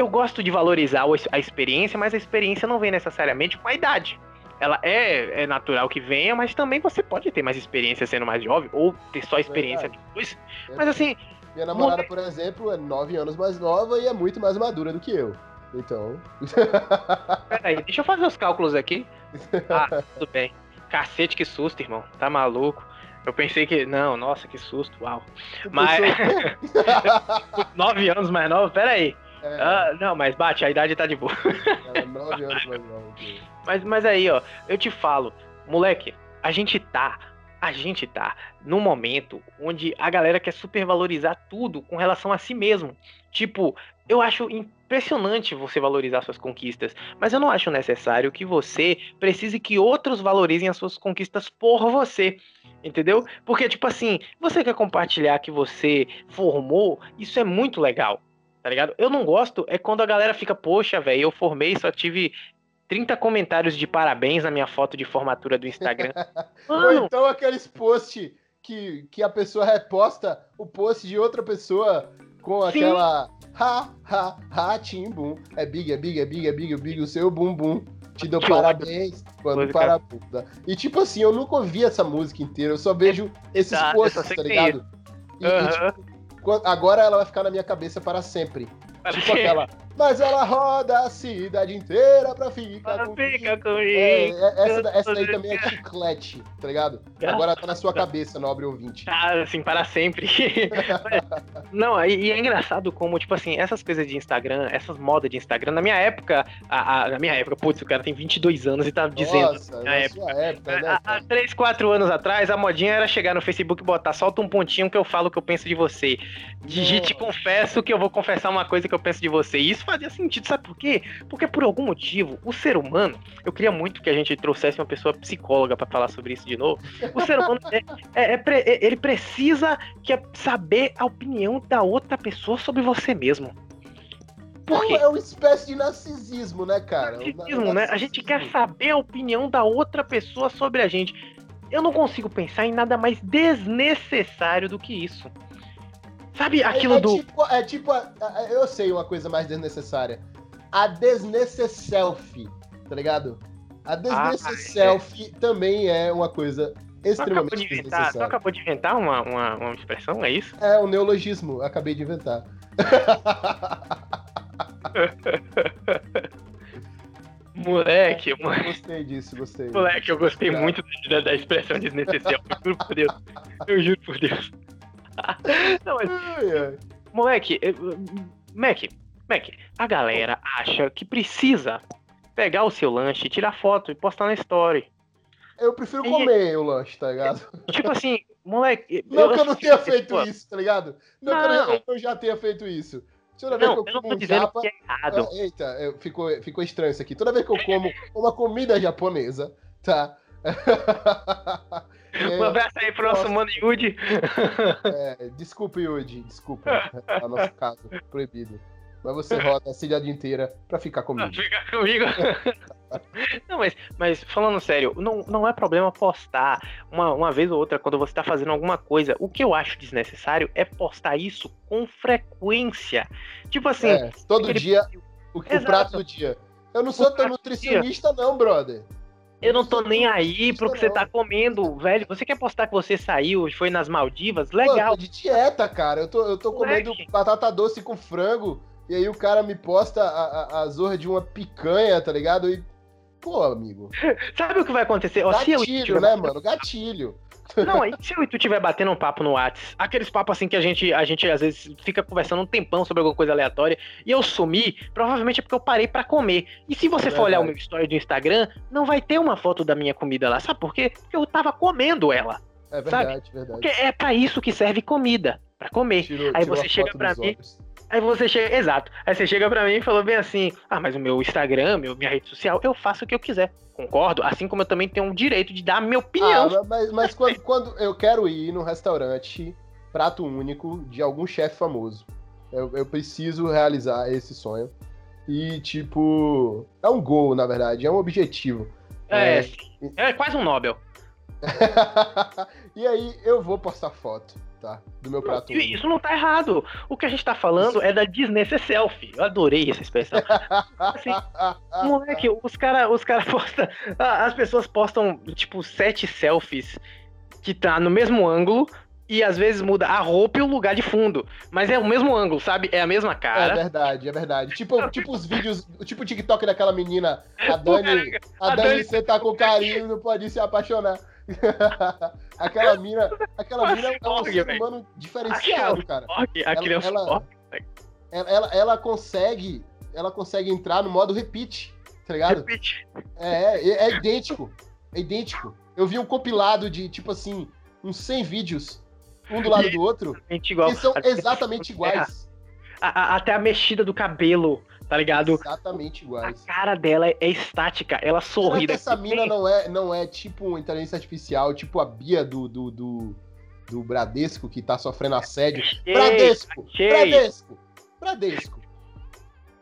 eu gosto de valorizar a experiência, mas a experiência não vem necessariamente com a idade. Ela é, é natural que venha, mas também você pode ter mais experiência sendo mais jovem, ou ter só experiência Verdade. depois. Mas assim. Minha namorada, por exemplo, é nove anos mais nova e é muito mais madura do que eu. Então. Peraí, deixa eu fazer os cálculos aqui. Ah, tudo bem. Cacete, que susto, irmão. Tá maluco. Eu pensei que. Não, nossa, que susto, uau. Mas. nove anos mais nova, peraí. É. Ah, não, mas bate, a idade tá de boa. É, nove anos mais nova. Mas, mas aí, ó, eu te falo, moleque, a gente tá. A gente tá num momento onde a galera quer supervalorizar tudo com relação a si mesmo. Tipo, eu acho impressionante você valorizar suas conquistas, mas eu não acho necessário que você precise que outros valorizem as suas conquistas por você. Entendeu? Porque, tipo assim, você quer compartilhar que você formou, isso é muito legal tá ligado? Eu não gosto é quando a galera fica, poxa, velho, eu formei, só tive 30 comentários de parabéns na minha foto de formatura do Instagram. Ou então aqueles posts que, que a pessoa reposta o post de outra pessoa com Sim. aquela ha, ha, ha, timbum. É big, é big, é big, é big, é big, o seu bumbum. Te dou que parabéns quando para puta. E tipo assim, eu nunca ouvi essa música inteira, eu só vejo esses tá, posts, tá ligado? E, uhum. e, tipo, agora ela vai ficar na minha cabeça para sempre. Para tipo aquela. Mas ela roda a cidade inteira pra ficar com Fica. É, é, essa, essa daí também é chiclete, tá ligado? Agora tá na sua cabeça, nobre ouvinte. Ah, assim, para sempre. Não, e, é engraçado como, tipo assim, essas coisas de Instagram, essas modas de Instagram, na minha época, a, a, na minha época, putz, o cara tem 22 anos e tá dizendo. Nossa, na, época, época né, há, há 3, 4 anos atrás, a modinha era chegar no Facebook e botar, solta um pontinho que eu falo o que eu penso de você. Digite, confesso que eu vou confessar uma coisa que eu penso de você. E isso fazia sentido, sabe por quê? Porque por algum motivo, o ser humano, eu queria muito que a gente trouxesse uma pessoa psicóloga para falar sobre isso de novo. O ser humano, é, é, é, ele precisa que é saber a opinião da outra pessoa sobre você mesmo. Por quê? É uma espécie de narcisismo, né, cara? Narcisismo, né? A gente quer saber a opinião da outra pessoa sobre a gente. Eu não consigo pensar em nada mais desnecessário do que isso. Sabe aquilo é, é do. Tipo, é tipo. A, a, eu sei uma coisa mais desnecessária. A desnecesselfie, tá ligado? A desnecesselfie ah, é. também é uma coisa extremamente tu desnecessária. Tu acabou de inventar uma, uma, uma expressão, é isso? É, um neologismo. Acabei de inventar. Moleque, mano. Gostei disso, gostei. Moleque, eu gostei muito da, da expressão desnecessária. Eu juro por Deus. Eu juro por Deus. Não, mas... Ai, ai. Moleque, Mac, Mac, a galera acha que precisa pegar o seu lanche, tirar foto e postar na story. Eu prefiro e... comer o lanche, tá ligado? Tipo assim, moleque. Não eu, que eu não tenha feito pô. isso, tá ligado? Não, não. que eu, eu, já tenha feito isso. Toda vez não, que eu como um japa. É errado. Ah, eita, ficou, ficou estranho isso aqui. Toda vez que eu como uma comida japonesa, tá? É, um abraço aí pro nosso mano Yudi. É, desculpa, Yudi, desculpa. É o nosso caso, proibido. Mas você roda a cidade inteira pra ficar comigo. Pra ficar comigo. não, mas, mas falando sério, não, não é problema postar uma, uma vez ou outra quando você tá fazendo alguma coisa. O que eu acho desnecessário é postar isso com frequência. Tipo assim. É, todo dia, o, o prato do dia. Eu não sou tão nutricionista, não, brother. Eu não tô nem aí pro que você tá comendo, velho. Você quer postar que você saiu e foi nas Maldivas? Legal. Pô, de dieta, cara. Eu tô, eu tô comendo batata doce com frango. E aí o cara me posta a, a, a zorra de uma picanha, tá ligado? E Pô, amigo. Sabe o que vai acontecer? Ó, se eu Gatilho, né, mano? Gatilho. Não, aí se eu e tu estiver batendo um papo no Whats, aqueles papos assim que a gente, a gente às vezes fica conversando um tempão sobre alguma coisa aleatória, e eu sumi, provavelmente é porque eu parei pra comer. E se você for olhar o meu story do Instagram, não vai ter uma foto da minha comida lá. Sabe por quê? Porque eu tava comendo ela. É verdade, verdade. Porque é pra isso que serve comida, pra comer. Tirou- Aí você chega dos mim, olhos. Aí você chega, exato. Aí você chega pra mim e falou bem assim: "Ah, mas o meu Instagram, meu, minha rede social, eu faço o que eu quiser". Concordo, assim como eu também tenho o direito de dar a minha opinião. Ah, mas, mas quando, quando eu quero ir num restaurante, prato único, de algum chefe famoso, eu, eu preciso realizar esse sonho. E, tipo, é um gol, na verdade, é um objetivo. é, é. é quase um Nobel. e aí eu vou postar foto, tá? Do meu prato único. Isso não tá errado. O que a gente tá falando é da desnecesselfie. selfie. Eu adorei essa expressão. assim, Moleque, os caras os cara postam. As pessoas postam, tipo, sete selfies que tá no mesmo ângulo. E às vezes muda a roupa e o lugar de fundo. Mas é o mesmo ângulo, sabe? É a mesma É cara. verdade, é verdade. Tipo, tipo os vídeos, tipo o TikTok daquela menina, a Dani, a Dani- você tá com carinho, não pode se apaixonar. aquela mina, aquela mina é um ser humano diferenciado, cara. Aquele é ela- suporte. Ela, ela, ela consegue, ela consegue entrar no modo repeat, tá ligado? Repite. É, é, é idêntico, é idêntico. Eu vi um compilado de, tipo assim, uns 100 vídeos, um do lado do outro, igual. que são exatamente iguais. a- a- até a mexida do cabelo, tá ligado? Exatamente A iguais. cara dela é, é estática, ela Será sorri. que essa mina não é, não é tipo uma inteligência artificial, tipo a Bia do, do, do, do Bradesco, que tá sofrendo assédio? Achei, Bradesco! achei. Bradesco! Bradesco!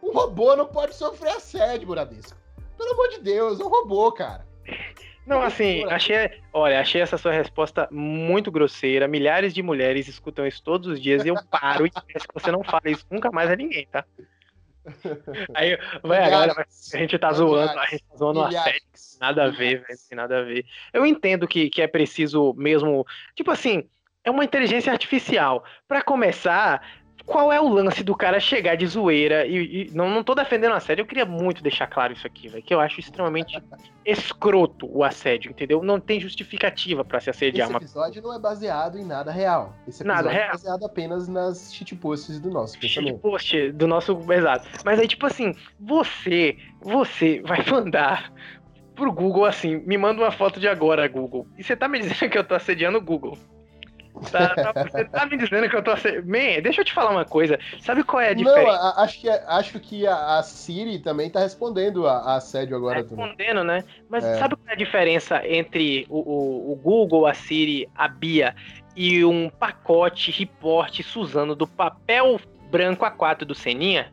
Um robô não pode sofrer assédio, Bradesco. Pelo amor de Deus, é um robô, cara. Não, assim, achei. Olha, achei essa sua resposta muito grosseira. Milhares de mulheres escutam isso todos os dias e eu paro e peço que você não fale isso nunca mais a ninguém, tá? Aí, vai, a galera a gente tá zoando, a gente tá zoando assédio. Milhares. Nada a ver, velho. Nada a ver. Eu entendo que, que é preciso mesmo. Tipo assim, é uma inteligência artificial. Pra começar, qual é o lance do cara chegar de zoeira? E, e- não, não tô defendendo o assédio, eu queria muito deixar claro isso aqui, velho. Que eu acho extremamente escroto o assédio, entendeu? Não tem justificativa pra se assediar Esse uma episódio não é baseado em nada real. Esse Nada episódio real. é baseado apenas nas shitposts do nosso pensamento. post do nosso. Exato. Mas aí, tipo assim, você, você vai mandar pro Google assim, me manda uma foto de agora, Google. E você tá me dizendo que eu tô assediando o Google. Tá, tá- você tá me dizendo que eu tô. Man, deixa eu te falar uma coisa. Sabe qual é a Não, diferença? a- acho que, acho que a, a Siri também tá respondendo a, a assédio agora também. Respondendo, né? Mas É. sabe qual é a diferença entre o, o, o Google, a Siri, a Bia e um pacote reporte Suzano do papel branco A4 do Seninha?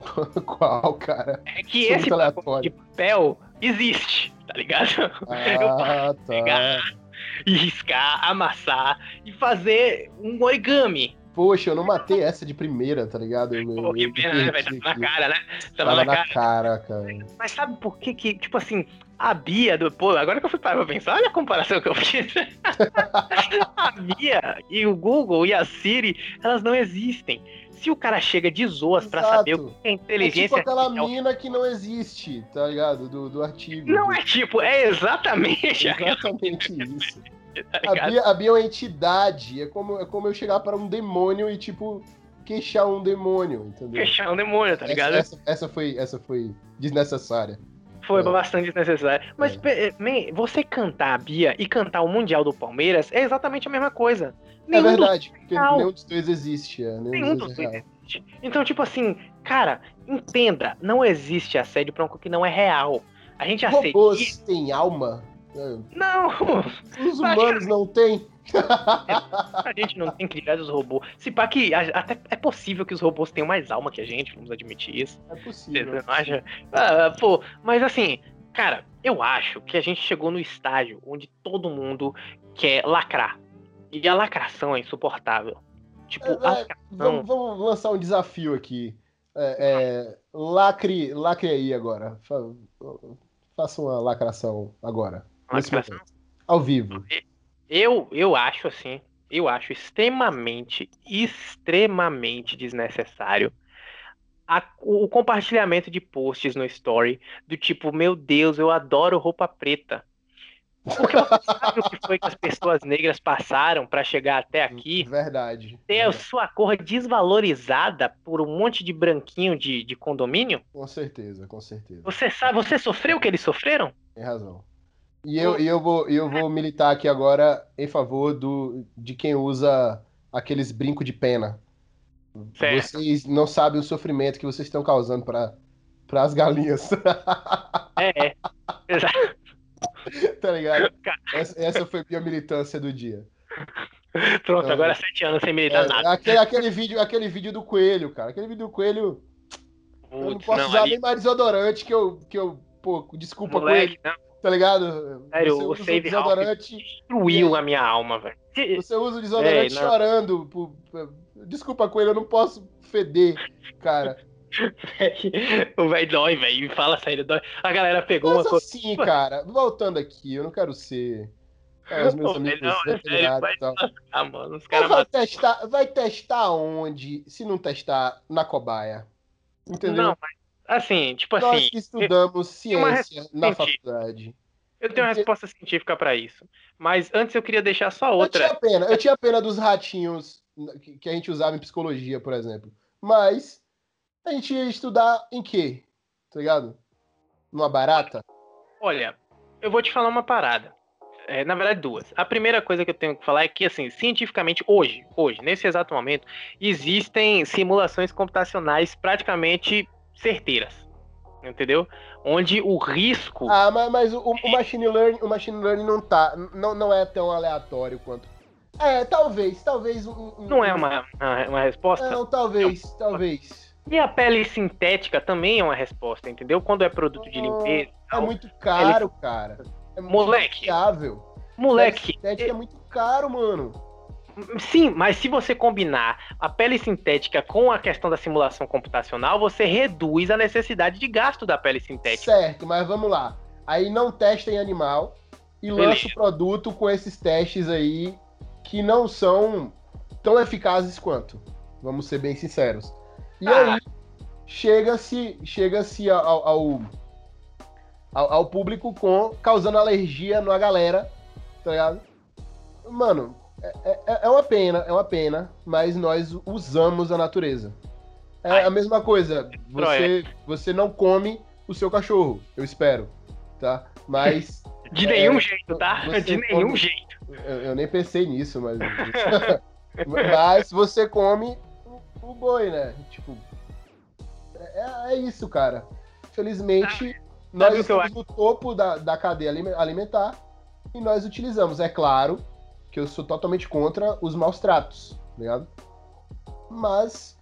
Qual, cara? É que Isso é esse pacote de papel existe, tá ligado? Ah, tá. E riscar, amassar e fazer um origami. Poxa, eu não matei essa de primeira, tá ligado? Eu, Pô, que pena, né, velho? Tá na cara, né? Tava na na cara. cara, cara. Mas sabe por que que, tipo assim, a Bia do. Pô, agora que eu fui parar pra pensar, olha a comparação que eu fiz. a Bia e o Google e a Siri, elas não existem. Se o cara chega de zoas pra Exato. saber o que é É tipo inteligência aquela artificial, mina que não existe, tá ligado? Do, do artigo. não é tipo, é exatamente, Exatamente isso. tá A? Bia, a Bia é uma entidade. É como, é como eu chegar para um demônio e, tipo, queixar um demônio, entendeu? Fechar um demônio, tá ligado? Essa, essa, essa foi, essa foi desnecessária. Foi É. bastante desnecessário. Mas, É. pe- man, você cantar a Bia e cantar o Mundial do Palmeiras é exatamente a mesma coisa. É verdade, porque nenhum dos dois existe. É, nenhum, Nenhum dos dois é dois real. existe. Então, tipo assim, cara, entenda, não existe assédio pra algo que não é real. A gente assedia. Robôs têm alma? É, Não! Os humanos não têm. A gente não tem criado os robôs. Se pá que até é possível que os robôs tenham mais alma que a gente, vamos admitir isso. É possível. acha? Ah, pô, mas assim, cara, eu acho que a gente chegou no estágio onde todo mundo quer lacrar. E a lacração é insuportável. Tipo, É, é, lacração. Vamos, vamos lançar um desafio aqui. É, é, lacre, lacre aí agora. Fa- Faça uma lacração agora. lacração. Ao vivo. Eu, eu acho assim, eu acho extremamente, extremamente desnecessário a- o, o compartilhamento de posts no story do tipo, meu Deus, eu adoro roupa preta. Porque você sabe o que foi que as pessoas negras passaram para chegar até aqui? Verdade. Ter a sua cor desvalorizada por um monte de branquinho de, de condomínio? Com certeza, com certeza. Você sabe, você sofreu o que eles sofreram? Tem razão. E eu, e eu, vou, eu vou militar aqui agora em favor do, de quem usa aqueles brincos de pena. Certo. Vocês não sabem o sofrimento que vocês estão causando para as galinhas, É, é. Exato. tá ligado? Essa, essa foi a minha militância do dia. Pronto, agora sete anos sem militar É, nada. aquele, aquele, vídeo, aquele vídeo do coelho, cara. Aquele vídeo do coelho. Eu não Putz, posso não, usar ali, nem mais desodorante que eu. Que eu pô, desculpa, moleque, coelho, não, tá ligado? Sério, Você o usa Save desodorante. destruiu a minha alma, velho. Você usa o desodorante chorando. por- Desculpa, coelho, eu não posso feder, cara. O velho dói, velho. Me fala sério, dói. A galera pegou Mas uma coisa. assim, cara, voltando aqui, eu não quero ser. Os meus amigos não, é sério, vai. Ah, mano, os vai testar, vai testar onde, se não testar na cobaia? Entendeu? Não, mas assim, tipo Nós assim, que estudamos ciência na científica. faculdade. eu tenho uma resposta científica pra isso. Mas antes eu queria deixar só Eu outra. tinha pena, eu tinha pena dos ratinhos que a gente usava em psicologia, por exemplo. Mas a gente ia estudar em quê? Tá ligado? Numa barata? Olha, eu vou te falar uma parada. É, na verdade, duas. A primeira coisa que eu tenho que falar é que, assim, cientificamente, hoje, hoje, nesse exato momento, existem simulações computacionais praticamente certeiras. Entendeu? Onde o risco. Ah, mas, mas o, o machine learning, o machine learning não tá, não, não é tão aleatório quanto. É, talvez, talvez um, um- não é uma, uma, uma resposta. Não, talvez, talvez. E a pele sintética também é uma resposta, entendeu? Quando é produto de limpeza. É tal. muito caro, cara. É muito Moleque. viável. Moleque, Sintética é muito caro, mano. Sim, mas se você combinar a pele sintética com a questão da simulação computacional, você reduz a necessidade de gasto da pele sintética. Certo, mas vamos lá. Aí não testa em animal e lança Beleza. o produto com esses testes aí que não são tão eficazes quanto. Vamos ser bem sinceros. E Ah. aí chega-se chega-se ao, ao, ao, ao público com causando alergia na galera, tá ligado? Mano, é, é, é uma pena, é uma pena, mas nós usamos a natureza. É Ai. a mesma coisa. Você, você não come o seu cachorro, eu espero, tá? Mas De É, nenhum jeito, tá? De nenhum come- jeito. eu, eu nem pensei nisso, mas mas você come o, boi, né? Tipo, é, é isso, cara. Felizmente nós o que eu estamos no topo da, da cadeia alime- alimentar e nós utilizamos. É claro que eu sou totalmente contra os maus tratos, tá ligado? Mas.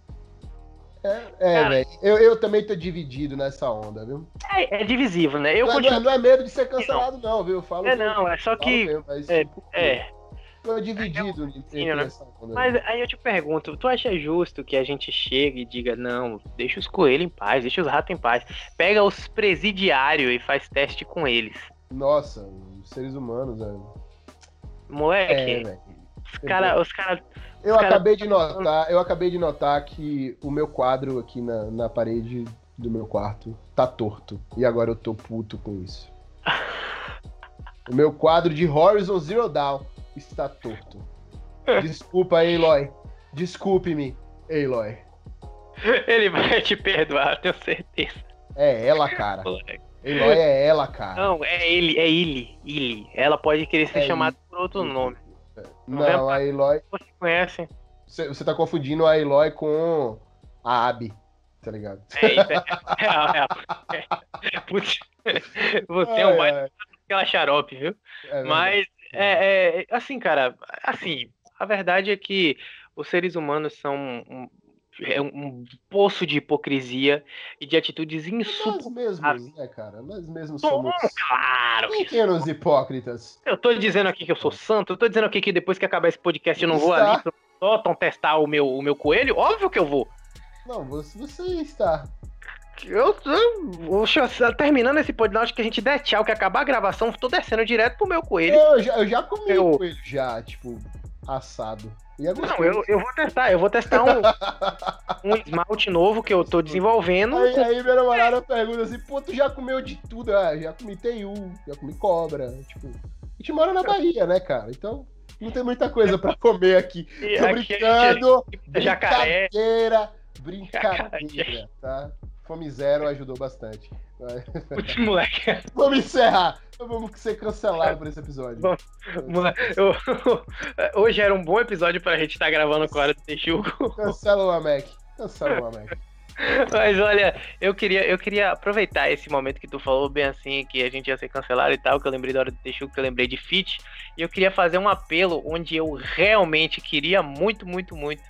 É, é velho. Eu, eu também tô dividido nessa onda, viu? É, é divisível, né? Eu não, é- não é, continuo. não é medo de ser cancelado, não, viu? Eu falo É, não, é só que. mesmo, mas, é, tipo, É, tô dividido entre né? mas aí eu te pergunto, tu acha justo que a gente chegue e diga, não, deixa os coelhos em paz, deixa os ratos em paz, pega os presidiários e faz teste com eles. Nossa, os seres humanos, velho. Moleque, É, os caras. Os cara, Eu Os cara- acabei de notar, eu acabei de notar que o meu quadro aqui na, na parede do meu quarto tá torto. E agora eu tô puto com isso. O meu quadro de Horizon Zero Dawn está torto. Desculpa, Aloy. Desculpe-me, Aloy. ele vai te perdoar, tenho certeza. É ela, cara. Aloy é ela, cara. Não, é ele, é ele, ele. Ela pode querer ser É chamada por outro ele. nome. Não, a Aloy. Você conhece? Você, você tá confundindo a Aloy com a Abby, tá ligado? É isso, é. é, é, é. Putz, você é um baita é, aquela xarope, viu? é. Mas, é, é, assim, cara, assim, a verdade é que os seres humanos são um, é um poço de hipocrisia e de atitudes Nós insuportáveis. mesmos, né, cara? Nós mesmos Somos, claro que pequenos hipócritas. Eu tô dizendo aqui que eu sou santo, eu tô dizendo aqui que depois que acabar esse podcast eu não vou Está. ali pro sótão testar o meu, o meu coelho. Óbvio que eu vou. Não, você, você está. Eu tô. Oxe, terminando esse podcast que a gente der tchau, que acabar a gravação, tô descendo direto pro meu coelho. Eu já, eu já comi Eu- coelho já, tipo, assado. É Não, eu, eu vou testar, eu vou testar um, um esmalte novo que eu tô desenvolvendo. Aí, aí minha namorada pergunta assim, pô, tu já comeu de tudo? Ah, já comi teiu, já comi cobra, tipo... A gente mora na Bahia, né, cara? Então, não tem muita coisa pra comer aqui. Tô aqui brincando, jacaré. brincadeira, brincadeira, tá? Fome Zero ajudou bastante. Putz, moleque. Vamos encerrar. Vamos ser cancelados por esse episódio. Vamos. moleque, eu- hoje era um bom episódio pra gente estar gravando com a hora do Texugo. Cancela o Amec. Cancela o Amec. Mas olha, eu queria, eu queria aproveitar esse momento que tu falou bem assim, que a gente ia ser cancelado e tal, que eu lembrei da hora do Texugo, que eu lembrei de Fit, e eu queria fazer um apelo onde eu realmente queria muito, muito, muito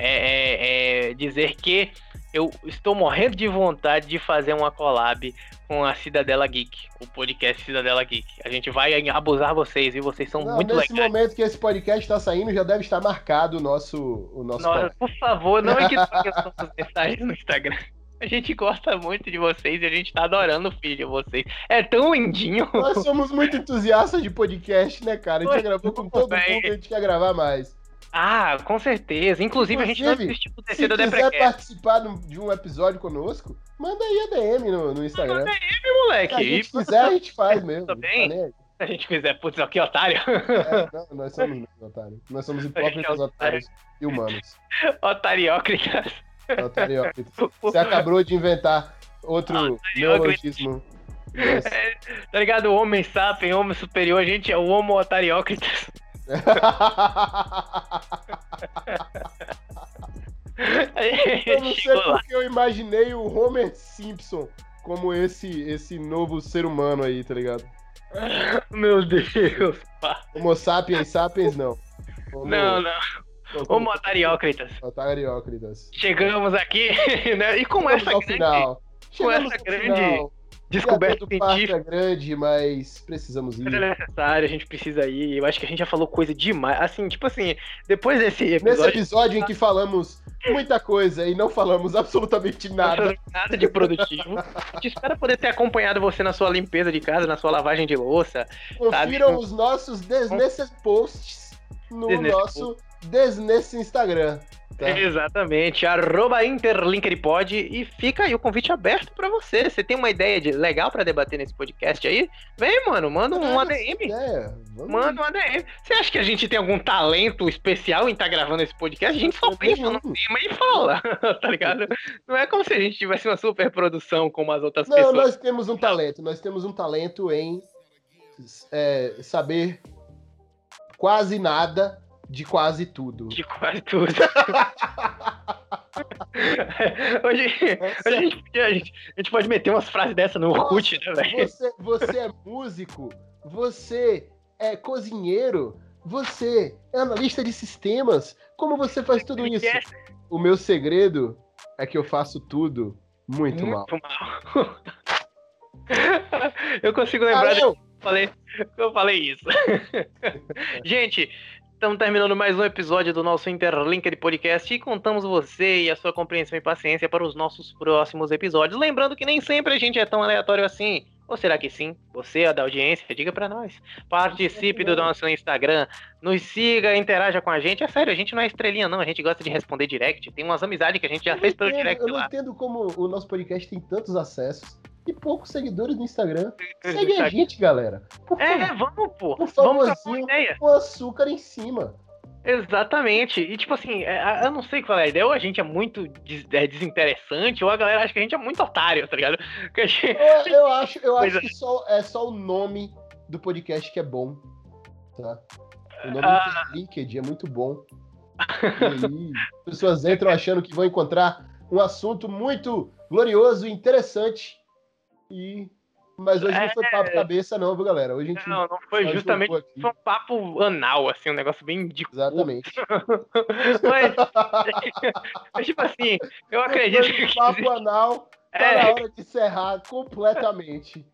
é, é, é, dizer que eu estou morrendo de vontade de fazer uma collab com a Cidadela Geek, o podcast Cidadela Geek. A gente vai abusar vocês, e vocês são Não, muito nesse legais. momento que esse podcast está saindo, já deve estar marcado o nosso, o nosso Nossa, por favor, não ignorem as nossas mensagens no Instagram. A gente gosta muito de vocês e a gente tá adorando o filho de vocês. É tão lindinho. Nós somos muito entusiastas de podcast, né, cara? A gente já gravou com todo mundo, a gente quer gravar mais. Ah, com certeza. Inclusive, a gente não Inclusive, desistiu do Se do quiser participar de um episódio conosco, manda aí a DM no, no Instagram. Manda aí, Se a moleque. gente quiser, a gente faz mesmo. Tá bem? nem aí. Se a gente quiser, putz, ó, que otário. É, não, nós somos mesmo, otário. Nós somos hipócritas, otários e humanos. Otariócritas. Otariócritas. Você acabou de inventar outro neologismo. Yes. Tá ligado? Homem sapien, homem superior, a gente é o homo otariócritas. Eu não sei porque eu imaginei o Homer Simpson como esse, esse novo ser humano aí, tá ligado? Meu Deus. pá. Homo sapiens sapiens, não. Homo, Não, não. Homo otariócritas. Otariócritas. Chegamos aqui, né? E com Chegamos essa grande final. Chegamos essa ao grande final. Descoberta O parto científica é grande, mas precisamos ir. é necessária, a gente precisa ir. Eu acho que a gente já falou coisa demais. Assim, tipo assim, depois desse Nesse episódio, episódio em que falamos muita coisa e não falamos absolutamente nada. nada de produtivo. A gente espera poder ter acompanhado você na sua limpeza de casa, na sua lavagem de louça. Confiram os nossos desnesses posts no Desnesse nosso desnesse Instagram. Tá? Exatamente, arroba interlinkedpod e fica aí o convite aberto pra você. Você tem uma ideia de legal pra debater nesse podcast aí? Vem, mano, manda um ADM. É, Manda um ADM. Você acha que a gente tem algum talento especial em estar gravando esse podcast? A gente só pensa no tema e fala, tá ligado? Não é como se a gente tivesse uma super produção como as outras Não, pessoas. nós temos um talento. Nós temos um talento em é, saber quase nada de quase tudo. De quase tudo. Hoje, Essa- hoje a, gente, a, gente, a gente pode meter umas frases dessa no Orkut, né, velho? Você, você é músico, você é cozinheiro, você é analista de sistemas. Como você faz tudo isso? O meu segredo é que eu faço tudo muito, mal. Muito mal. Eu consigo lembrar de Valeu! que eu falei, eu falei isso. Gente, estamos terminando mais um episódio do nosso Interlinked Podcast e contamos você e a sua compreensão e paciência para os nossos próximos episódios. Lembrando que nem sempre a gente é tão aleatório assim. Ou será que sim? Você, a da audiência, diga pra nós. Participe do nosso Instagram, nos siga, interaja com a gente. É sério, a gente não é estrelinha, não. A gente gosta de responder direct. Tem umas amizades que a gente já Eu fez não pelo entendo- direct eu não lá. entendo como o nosso podcast tem tantos acessos e poucos seguidores no Instagram. Segue a gente, galera. Por É, favor, vamos, pô. Por Vamos trocar uma favorzinho. ideia. com açúcar em cima. Exatamente. E tipo assim, é, eu não sei qual é a ideia. Ou a gente é muito des- é, desinteressante, ou a galera acha que a gente é muito otário, tá ligado? Gente- Eu, eu acho, eu Pois acho que só, é só o nome do podcast que é bom. Tá? O nome Ah. do LinkedIn é muito bom. E aí, as pessoas entram achando que vão encontrar um assunto muito glorioso e interessante. E... Mas hoje não foi papo cabeça, não, viu, galera? Hoje a gente. É. Não, não foi justamente. Foi um papo anal, assim, um negócio bem cu. Exatamente. Mas, mas, tipo assim, eu acredito Depois que. papo anal, tá É. na hora de encerrar completamente.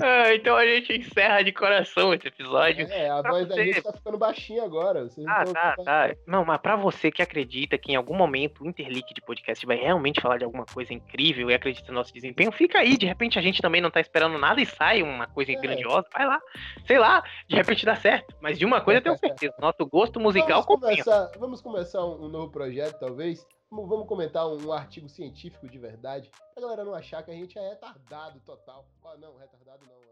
Ah, então a gente encerra de coração esse episódio. É, a voz você... da gente tá ficando baixinha agora. Vocês ah, tá, tá. Não, mas pra você que acredita que em algum momento o Interleak de podcast vai realmente falar de alguma coisa incrível e acredita no nosso desempenho, fica aí. De repente a gente também não tá esperando nada e sai uma coisa é. grandiosa. Vai lá. Sei lá, de repente dá certo. Mas de uma coisa eu tenho certeza. Nosso gosto musical vamos começar, vamos começar um novo projeto, talvez. Vamos comentar um, artigo científico de verdade, pra galera não achar que a gente é retardado total. Ah, não, retardado não,